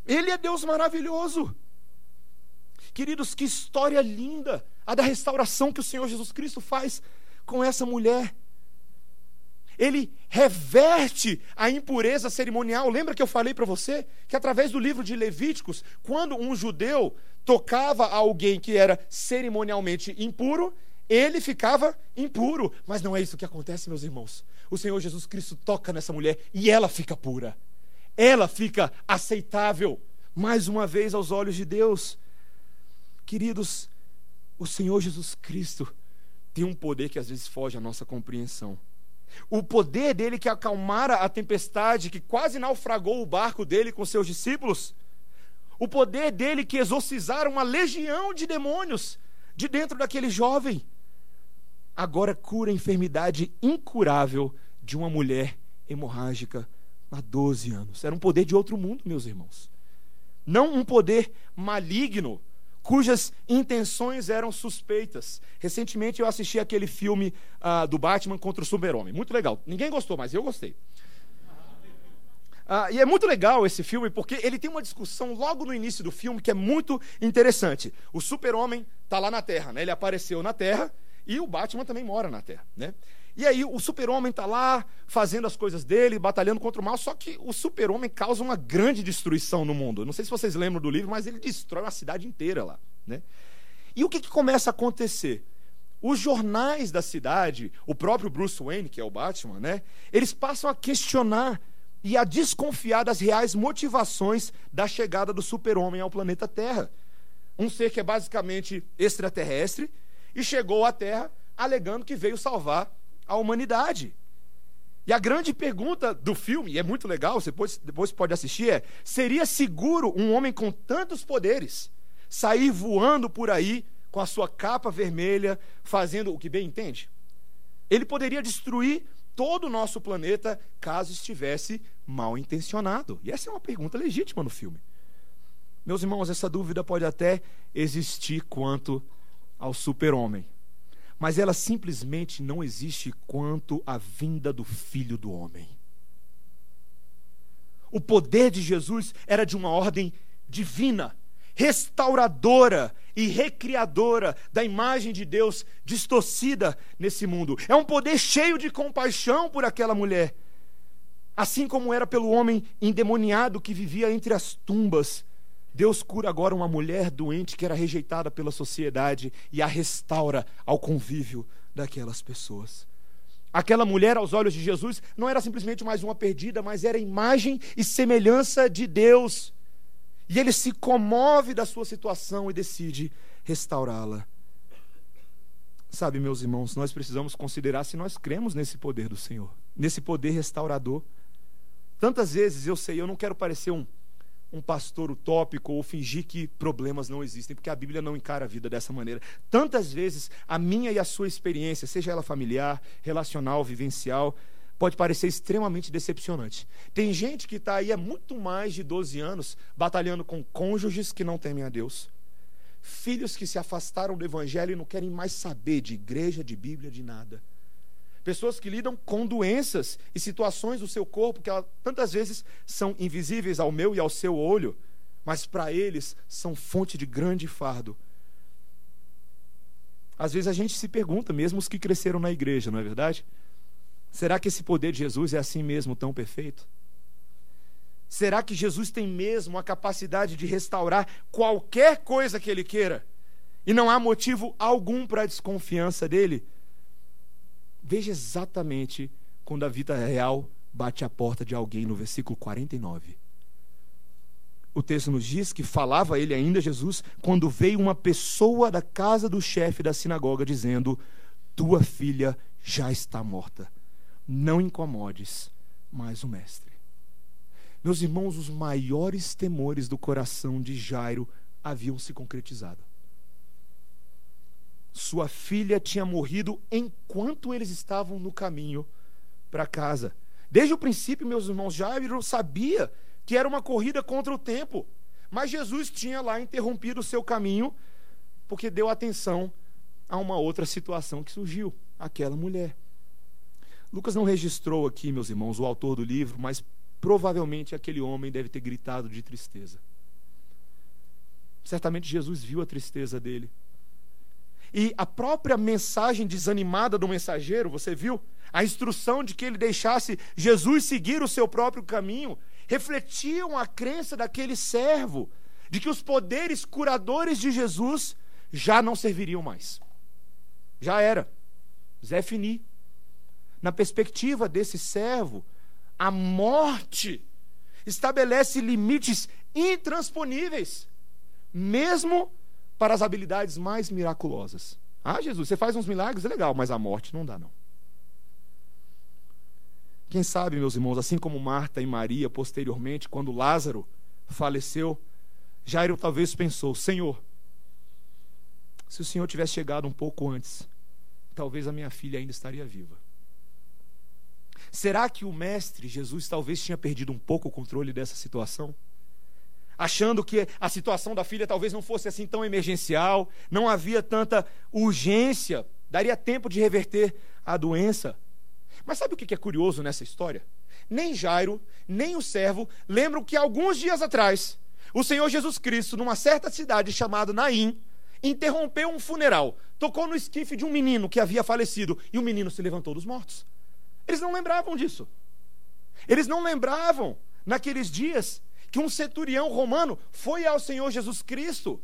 Ele é Deus maravilhoso. Queridos, que história linda a da restauração que o Senhor Jesus Cristo faz com essa mulher. Ele reverte a impureza cerimonial. Lembra que eu falei para você que através do livro de Levíticos, quando um judeu tocava alguém que era cerimonialmente impuro, ele ficava impuro. Mas não é isso que acontece, meus irmãos. O Senhor Jesus Cristo toca nessa mulher e ela fica pura. Ela fica aceitável, mais uma vez, aos olhos de Deus. Queridos, o Senhor Jesus Cristo tem um poder que às vezes foge à nossa compreensão. O poder dele que acalmara a tempestade, que quase naufragou o barco dele com seus discípulos. O poder dele que exorcizara uma legião de demônios de dentro daquele jovem. Agora cura a enfermidade incurável de uma mulher hemorrágica há 12 anos. Era um poder de outro mundo, meus irmãos. Não um poder maligno, cujas intenções eram suspeitas. Recentemente eu assisti aquele filme uh, do Batman contra o Super-Homem. Muito legal. Ninguém gostou, mas eu gostei. Uh, e é muito legal esse filme porque ele tem uma discussão logo no início do filme que é muito interessante. O Super-Homem está lá na Terra, né? ele apareceu na Terra e o Batman também mora na Terra. Né? E aí o super-homem está lá fazendo as coisas dele, batalhando contra o mal, só que o super-homem causa uma grande destruição no mundo. Não sei se vocês lembram do livro, mas ele destrói uma cidade inteira lá. Né? E o que, que começa a acontecer? Os jornais da cidade, o próprio Bruce Wayne, que é o Batman, né? eles passam a questionar e a desconfiar das reais motivações da chegada do super-homem ao planeta Terra. Um ser que é basicamente extraterrestre e chegou à Terra alegando que veio salvar a humanidade. E a grande pergunta do filme, e é muito legal, você depois, depois pode assistir, é: seria seguro um homem com tantos poderes sair voando por aí com a sua capa vermelha, fazendo o que bem entende? Ele poderia destruir todo o nosso planeta caso estivesse mal intencionado. E essa é uma pergunta legítima no filme. Meus irmãos, essa dúvida pode até existir quanto ao super-homem mas ela simplesmente não existe quanto à vinda do Filho do Homem. O poder de Jesus era de uma ordem divina, restauradora e recriadora da imagem de Deus distorcida nesse mundo. É um poder cheio de compaixão por aquela mulher, assim como era pelo homem endemoniado que vivia entre as tumbas Deus cura agora uma mulher doente que era rejeitada pela sociedade e a restaura ao convívio daquelas pessoas. Aquela mulher, aos olhos de Jesus, não era simplesmente mais uma perdida, mas era imagem e semelhança de Deus. E ele se comove da sua situação e decide restaurá-la. Sabe, meus irmãos, nós precisamos considerar se nós cremos nesse poder do Senhor, nesse poder restaurador. Tantas vezes eu sei, eu não quero parecer um um pastor utópico ou fingir que problemas não existem, porque a Bíblia não encara a vida dessa maneira. Tantas vezes a minha e a sua experiência, seja ela familiar, relacional, vivencial, pode parecer extremamente decepcionante. Tem gente que está aí há muito mais de 12 anos batalhando com cônjuges que não temem a Deus, filhos que se afastaram do Evangelho e não querem mais saber de igreja, de Bíblia, de nada Pessoas que lidam com doenças e situações do seu corpo que tantas vezes são invisíveis ao meu e ao seu olho, mas para eles são fonte de grande fardo. Às vezes a gente se pergunta, mesmo os que cresceram na igreja, não é verdade? Será que esse poder de Jesus é assim mesmo tão perfeito? Será que Jesus tem mesmo a capacidade de restaurar qualquer coisa que ele queira? E não há motivo algum para a desconfiança dele? Veja exatamente quando a vida real bate à porta de alguém no versículo 49. O texto nos diz que falava ele ainda, Jesus, quando veio uma pessoa da casa do chefe da sinagoga dizendo: Tua filha já está morta. Não incomodes mais o mestre. Meus irmãos, os maiores temores do coração de Jairo haviam se concretizado. Sua filha tinha morrido enquanto eles estavam no caminho para casa. Desde o princípio, meus irmãos, Jairo sabia que era uma corrida contra o tempo. Mas Jesus tinha lá interrompido o seu caminho porque deu atenção a uma outra situação que surgiu, aquela mulher. Lucas não registrou aqui, meus irmãos, o autor do livro, mas provavelmente aquele homem deve ter gritado de tristeza. Certamente Jesus viu a tristeza dele. E a própria mensagem desanimada do mensageiro, você viu? A instrução de que ele deixasse Jesus seguir o seu próprio caminho, refletiam a crença daquele servo de que os poderes curadores de Jesus já não serviriam mais. Já era. Zé Fini. Na perspectiva desse servo, a morte estabelece limites intransponíveis, mesmo para as habilidades mais miraculosas. Ah, Jesus, você faz uns milagres, é legal, mas a morte não dá, não. Quem sabe, meus irmãos, assim como Marta e Maria, posteriormente, quando Lázaro faleceu, Jairo talvez pensou: Senhor, se o Senhor tivesse chegado um pouco antes, talvez a minha filha ainda estaria viva. Será que o Mestre Jesus talvez tinha perdido um pouco o controle dessa situação? Achando que a situação da filha talvez não fosse assim tão emergencial, não havia tanta urgência, daria tempo de reverter a doença. Mas sabe o que é curioso nessa história? Nem Jairo, nem o servo lembram que alguns dias atrás, o Senhor Jesus Cristo, numa certa cidade chamada Naim, interrompeu um funeral, tocou no esquife de um menino que havia falecido e o menino se levantou dos mortos. Eles não lembravam disso. Eles não lembravam, naqueles dias, que um centurião romano foi ao Senhor Jesus Cristo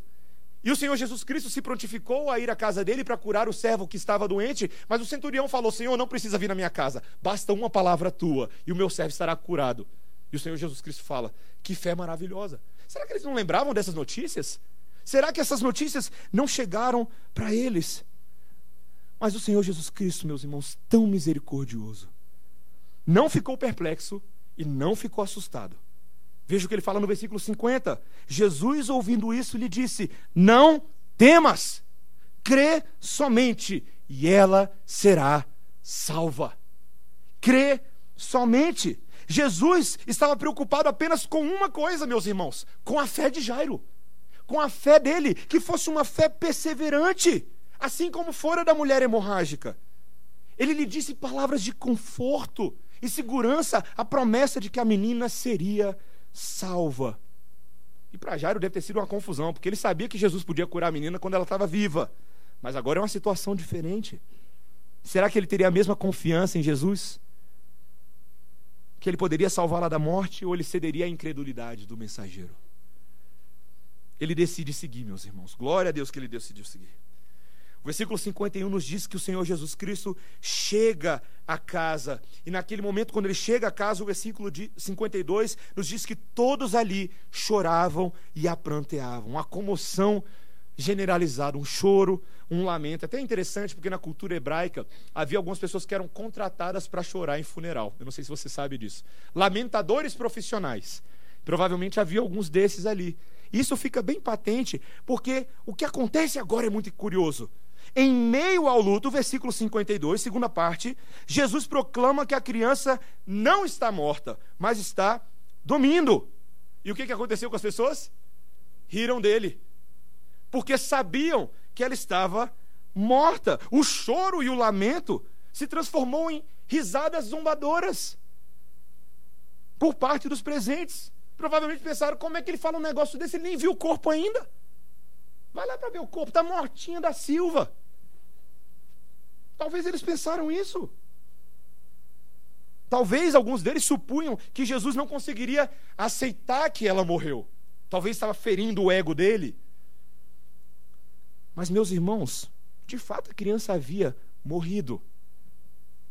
e o Senhor Jesus Cristo se prontificou a ir à casa dele para curar o servo que estava doente, mas o centurião falou: Senhor, não precisa vir na minha casa, basta uma palavra tua e o meu servo estará curado. E o Senhor Jesus Cristo fala: Que fé maravilhosa. Será que eles não lembravam dessas notícias? Será que essas notícias não chegaram para eles? Mas o Senhor Jesus Cristo, meus irmãos, tão misericordioso, não ficou perplexo e não ficou assustado. Veja o que ele fala no versículo 50. Jesus, ouvindo isso, lhe disse: Não temas, crê somente, e ela será salva. Crê somente. Jesus estava preocupado apenas com uma coisa, meus irmãos: com a fé de Jairo. Com a fé dele, que fosse uma fé perseverante, assim como fora da mulher hemorrágica. Ele lhe disse palavras de conforto e segurança, a promessa de que a menina seria salva. E para Jairo deve ter sido uma confusão, porque ele sabia que Jesus podia curar a menina quando ela estava viva. Mas agora é uma situação diferente. Será que ele teria a mesma confiança em Jesus? Que ele poderia salvá-la da morte ou ele cederia à incredulidade do mensageiro? Ele decide seguir, meus irmãos. Glória a Deus que ele decidiu seguir. O versículo 51 nos diz que o Senhor Jesus Cristo chega à casa. E naquele momento, quando ele chega à casa, o versículo 52 nos diz que todos ali choravam e apranteavam. Uma comoção generalizada, um choro, um lamento. Até interessante, porque na cultura hebraica havia algumas pessoas que eram contratadas para chorar em funeral. Eu não sei se você sabe disso. Lamentadores profissionais. Provavelmente havia alguns desses ali. Isso fica bem patente, porque o que acontece agora é muito curioso. Em meio ao luto, versículo 52, segunda parte, Jesus proclama que a criança não está morta, mas está dormindo. E o que, aconteceu com as pessoas? Riram dele, porque sabiam que ela estava morta. O choro e o lamento se transformou em risadas zombadoras por parte dos presentes. Provavelmente pensaram: como é que ele fala um negócio desse? Ele nem viu o corpo ainda. Vai lá para ver o corpo, está mortinha da Silva. Talvez eles pensaram isso. Talvez alguns deles supunham que Jesus não conseguiria aceitar que ela morreu. Talvez estava ferindo o ego dele. Mas, meus irmãos, de fato a criança havia morrido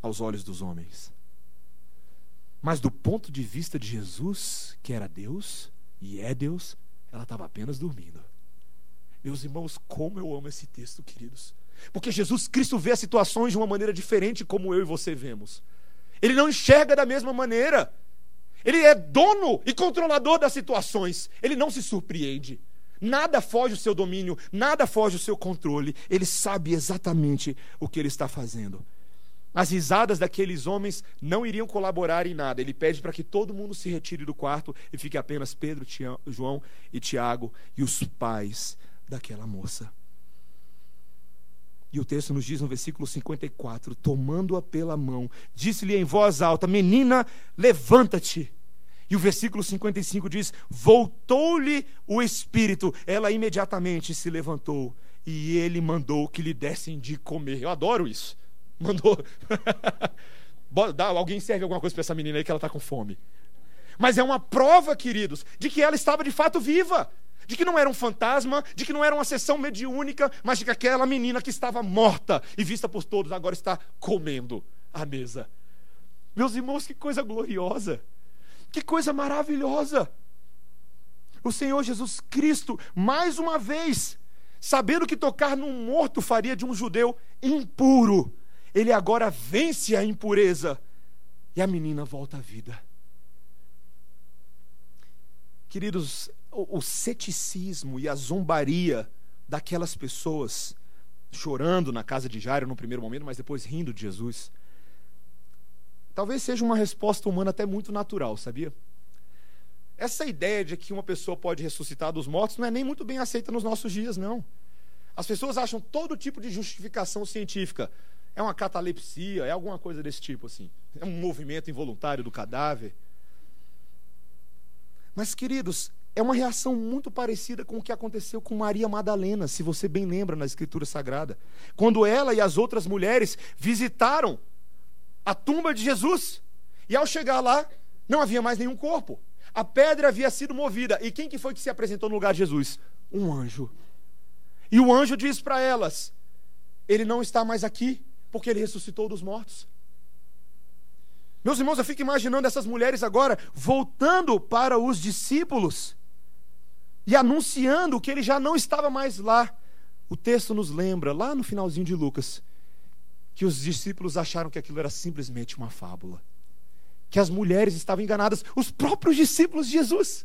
aos olhos dos homens. Mas do ponto de vista de Jesus, que era Deus e é Deus, ela estava apenas dormindo. Meus irmãos, como eu amo esse texto, queridos. Porque Jesus Cristo vê as situações de uma maneira diferente como eu e você vemos. Ele não enxerga da mesma maneira. Ele é dono e controlador das situações. Ele não se surpreende. Nada foge do seu domínio, nada foge do seu controle. Ele sabe exatamente o que ele está fazendo. As risadas daqueles homens não iriam colaborar em nada. Ele pede para que todo mundo se retire do quarto e fique apenas Pedro, João e Tiago e os pais daquela moça. E o texto nos diz no versículo 54: tomando-a pela mão, disse-lhe em voz alta: Menina, levanta-te. E o versículo 55 diz: Voltou-lhe o espírito. Ela imediatamente se levantou e ele mandou que lhe dessem de comer. Eu adoro isso. Mandou. Alguém serve alguma coisa para essa menina aí que ela está com fome. Mas é uma prova, queridos, de que ela estava de fato viva de que não era um fantasma, de que não era uma sessão mediúnica, mas de que aquela menina que estava morta e vista por todos agora está comendo à mesa. Meus irmãos, que coisa gloriosa! Que coisa maravilhosa! O Senhor Jesus Cristo, mais uma vez, sabendo que tocar num morto faria de um judeu impuro, ele agora vence a impureza e a menina volta à vida. Queridos, o, o ceticismo e a zombaria daquelas pessoas chorando na casa de Jairo no primeiro momento, mas depois rindo de Jesus, talvez seja uma resposta humana até muito natural, sabia? Essa ideia de que uma pessoa pode ressuscitar dos mortos não é nem muito bem aceita nos nossos dias, não. As pessoas acham todo tipo de justificação científica. É uma catalepsia, é alguma coisa desse tipo, assim. É um movimento involuntário do cadáver. Mas, queridos, é uma reação muito parecida com o que aconteceu com Maria Madalena, se você bem lembra na Escritura Sagrada. Quando ela e as outras mulheres visitaram a tumba de Jesus. E ao chegar lá, não havia mais nenhum corpo. A pedra havia sido movida. E quem que foi que se apresentou no lugar de Jesus? Um anjo. E o anjo diz para elas: Ele não está mais aqui, porque ele ressuscitou dos mortos. Meus irmãos, eu fico imaginando essas mulheres agora voltando para os discípulos e anunciando que ele já não estava mais lá. O texto nos lembra, lá no finalzinho de Lucas, que os discípulos acharam que aquilo era simplesmente uma fábula. Que as mulheres estavam enganadas. Os próprios discípulos de Jesus,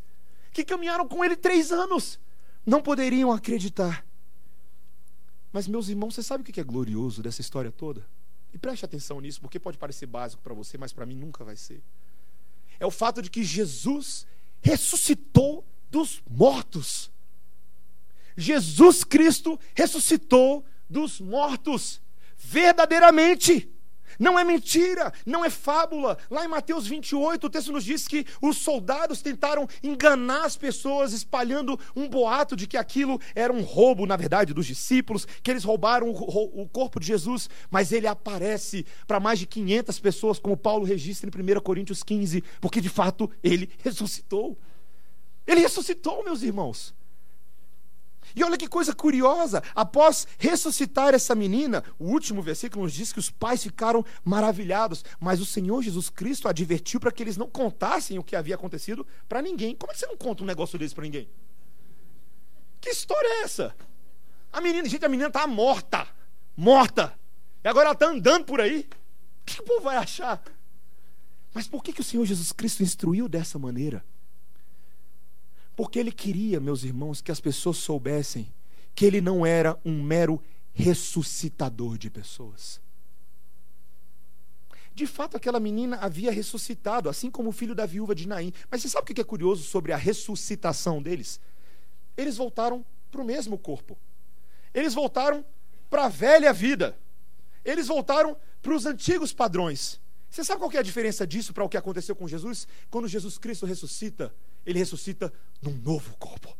que caminharam com ele três anos, não poderiam acreditar. Mas, meus irmãos, você sabe o que é glorioso dessa história toda? E preste atenção nisso, porque pode parecer básico para você, mas para mim nunca vai ser. É o fato de que Jesus ressuscitou dos mortos. Jesus Cristo ressuscitou dos mortos, verdadeiramente. Não é mentira, não é fábula. Lá em Mateus 28, o texto nos diz que os soldados tentaram enganar as pessoas, espalhando um boato de que aquilo era um roubo, na verdade, dos discípulos, que eles roubaram o corpo de Jesus, mas ele aparece para mais de 500 pessoas, como Paulo registra em 1 Coríntios 15, porque de fato ele ressuscitou. Ele ressuscitou, meus irmãos. E olha que coisa curiosa, após ressuscitar essa menina, o último versículo nos diz que os pais ficaram maravilhados, mas o Senhor Jesus Cristo advertiu para que eles não contassem o que havia acontecido para ninguém. Como é que você não conta um negócio desse para ninguém? Que história é essa? A menina, gente, a menina está morta, morta, e agora ela está andando por aí. O que o povo vai achar? Mas por que, que o Senhor Jesus Cristo instruiu dessa maneira? Porque ele queria, meus irmãos, que as pessoas soubessem que ele não era um mero ressuscitador de pessoas. De fato, aquela menina havia ressuscitado, assim como o filho da viúva de Naim. Mas você sabe o que é curioso sobre a ressuscitação deles? Eles voltaram para o mesmo corpo. Eles voltaram para a velha vida. Eles voltaram para os antigos padrões. Você sabe qual é a diferença disso para o que aconteceu com Jesus? Quando Jesus Cristo ressuscita, ele ressuscita num novo corpo,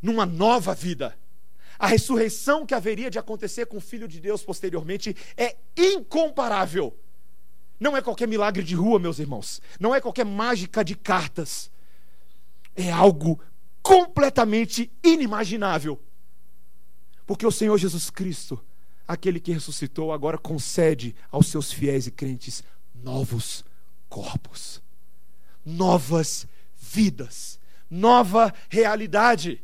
numa nova vida. A ressurreição que haveria de acontecer com o Filho de Deus posteriormente é incomparável. Não é qualquer milagre de rua, meus irmãos. Não é qualquer mágica de cartas. É algo completamente inimaginável. Porque o Senhor Jesus Cristo, aquele que ressuscitou, agora concede aos seus fiéis e crentes novos corpos, novas vidas, nova realidade.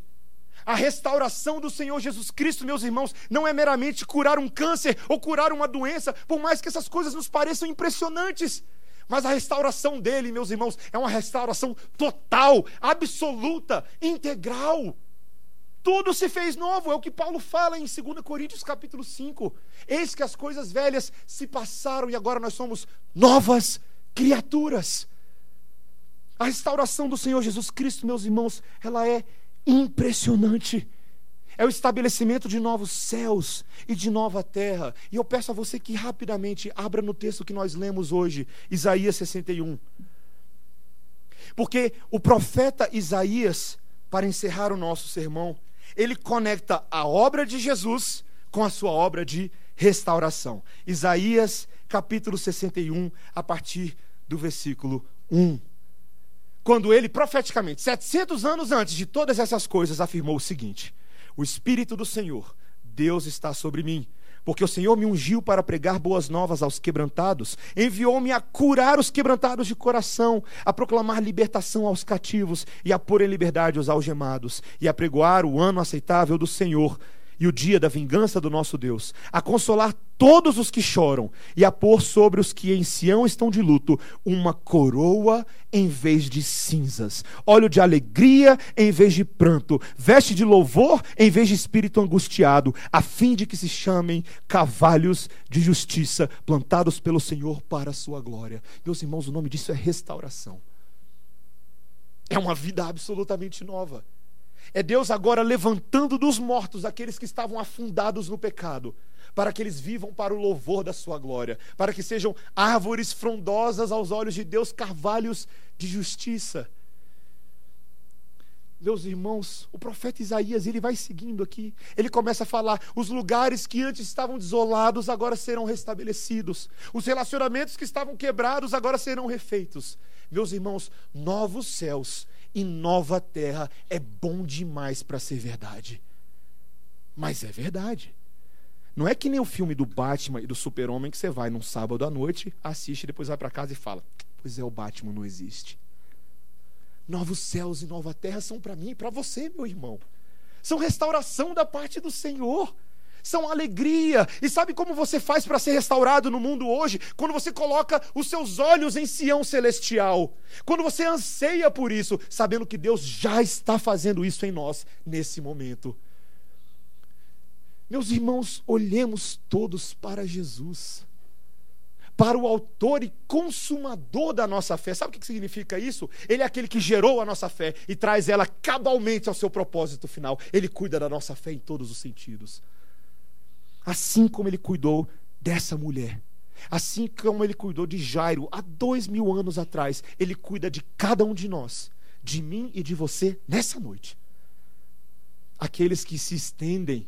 A restauração do Senhor Jesus Cristo, meus irmãos, não é meramente curar um câncer ou curar uma doença, por mais que essas coisas nos pareçam impressionantes. Mas a restauração dele, meus irmãos, é uma restauração total, absoluta, integral. Tudo se fez novo, é o que Paulo fala em 2 Coríntios capítulo 5. Eis que as coisas velhas se passaram e agora nós somos novas criaturas. A restauração do Senhor Jesus Cristo, meus irmãos, ela é impressionante. É o estabelecimento de novos céus e de nova terra. E eu peço a você que rapidamente abra no texto que nós lemos hoje, Isaías 61. Porque o profeta Isaías, para encerrar o nosso sermão, ele conecta a obra de Jesus com a sua obra de restauração. Isaías capítulo 61, a partir do versículo 1. Quando ele profeticamente, 700 anos antes de todas essas coisas, afirmou o seguinte: O Espírito do Senhor, Deus está sobre mim porque o Senhor me ungiu para pregar boas novas aos quebrantados, enviou-me a curar os quebrantados de coração, a proclamar libertação aos cativos e a pôr em liberdade os algemados, e a pregoar o ano aceitável do Senhor e o dia da vingança do nosso Deus, a consolar todos os que choram e a pôr sobre os que em Sião estão de luto uma coroa em vez de cinzas, óleo de alegria em vez de pranto, veste de louvor em vez de espírito angustiado, a fim de que se chamem cavalhos de justiça plantados pelo Senhor para a sua glória. Meus irmãos, o nome disso é restauração. É uma vida absolutamente nova. É Deus agora levantando dos mortos aqueles que estavam afundados no pecado, para que eles vivam para o louvor da sua glória, para que sejam árvores frondosas aos olhos de Deus, carvalhos de justiça. Meus irmãos, o profeta Isaías, ele vai seguindo aqui. Ele começa a falar: os lugares que antes estavam desolados agora serão restabelecidos. Os relacionamentos que estavam quebrados agora serão refeitos. Meus irmãos, novos céus e nova terra é bom demais para ser verdade. Mas é verdade. Não é que nem o filme do Batman e do Super-Homem que você vai num sábado à noite, assiste, depois vai para casa e fala: Pois é, o Batman não existe. Novos céus e nova terra são para mim e para você, meu irmão. São restauração da parte do Senhor são alegria. E sabe como você faz para ser restaurado no mundo hoje? Quando você coloca os seus olhos em Sião celestial. Quando você anseia por isso, sabendo que Deus já está fazendo isso em nós nesse momento. Meus irmãos, olhemos todos para Jesus. Para o autor e consumador da nossa fé. Sabe o que significa isso? Ele é aquele que gerou a nossa fé e traz ela cabalmente ao seu propósito final. Ele cuida da nossa fé em todos os sentidos assim como ele cuidou dessa mulher. Assim como ele cuidou de Jairo há dois mil anos atrás, ele cuida de cada um de nós, de mim e de você nessa noite. Aqueles que se estendem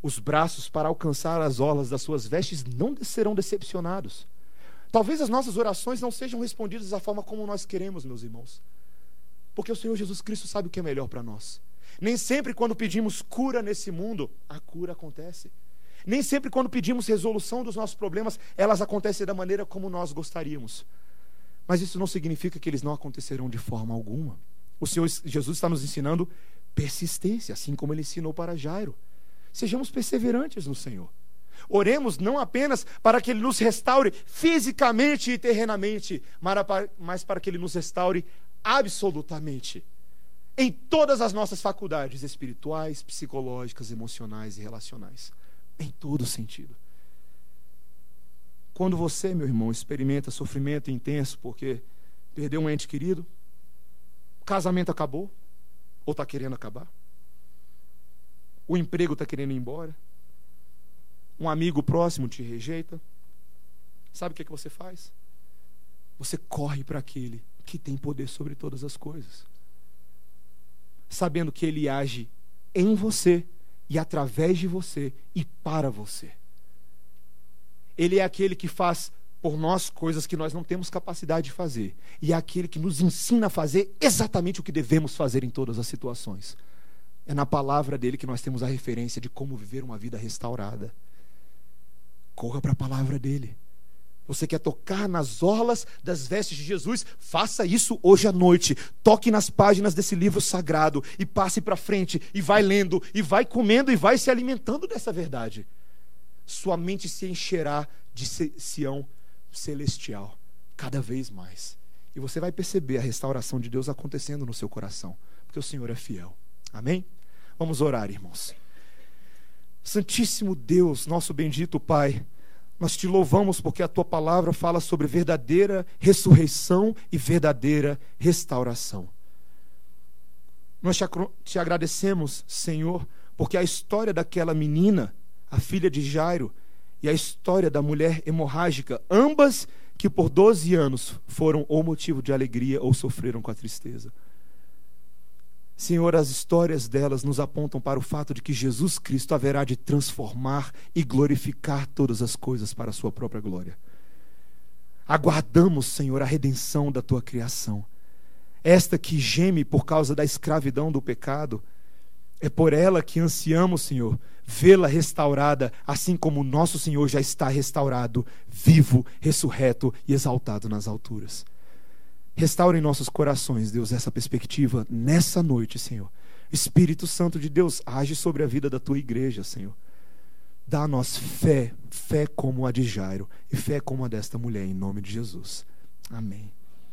os braços para alcançar as olas das suas vestes não serão decepcionados. Talvez as nossas orações não sejam respondidas da forma como nós queremos, meus irmãos. Porque o Senhor Jesus Cristo sabe o que é melhor para nós. Nem sempre, quando pedimos cura nesse mundo, a cura acontece. Nem sempre, quando pedimos resolução dos nossos problemas, elas acontecem da maneira como nós gostaríamos. Mas isso não significa que eles não acontecerão de forma alguma. O Senhor Jesus está nos ensinando persistência, assim como ele ensinou para Jairo. Sejamos perseverantes no Senhor. Oremos não apenas para que Ele nos restaure fisicamente e terrenamente, mas para que Ele nos restaure absolutamente em todas as nossas faculdades espirituais, psicológicas, emocionais e relacionais em todo sentido. Quando você, meu irmão, experimenta sofrimento intenso porque perdeu um ente querido, casamento acabou ou está querendo acabar, o emprego está querendo ir embora, um amigo próximo te rejeita, sabe o que, é que você faz? Você corre para aquele que tem poder sobre todas as coisas, sabendo que ele age em você e através de você e para você. Ele é aquele que faz por nós coisas que nós não temos capacidade de fazer. E é aquele que nos ensina a fazer exatamente o que devemos fazer em todas as situações. É na palavra dele que nós temos a referência de como viver uma vida restaurada. Corra para a palavra dele. Você quer tocar nas orlas das vestes de Jesus? Faça isso hoje à noite. Toque nas páginas desse livro sagrado e passe para frente e vai lendo e vai comendo e vai se alimentando dessa verdade. Sua mente se encherá de Sião celestial cada vez mais. E você vai perceber a restauração de Deus acontecendo no seu coração, porque o Senhor é fiel. Amém? Vamos orar, irmãos. Santíssimo Deus, nosso bendito Pai, nós te louvamos porque a tua palavra fala sobre verdadeira ressurreição e verdadeira restauração. Nós te agradecemos, Senhor, porque a história daquela menina, a filha de Jairo, e a história da mulher hemorrágica, ambas que por 12 anos foram ou motivo de alegria ou sofreram com a tristeza. Senhor, as histórias delas nos apontam para o fato de que Jesus Cristo haverá de transformar e glorificar todas as coisas para a sua própria glória. Aguardamos, Senhor, a redenção da tua criação. esta que geme por causa da escravidão do pecado. É por ela que ansiamos, Senhor, vê-la restaurada, assim como o nosso Senhor já está restaurado, vivo, ressurreto e exaltado nas alturas. Restaure em nossos corações, Deus, essa perspectiva nessa noite, Senhor. Espírito Santo de Deus, age sobre a vida da tua igreja, Senhor. Dá a nós fé, fé como a de Jairo e fé como a desta mulher, em nome de Jesus. Amém.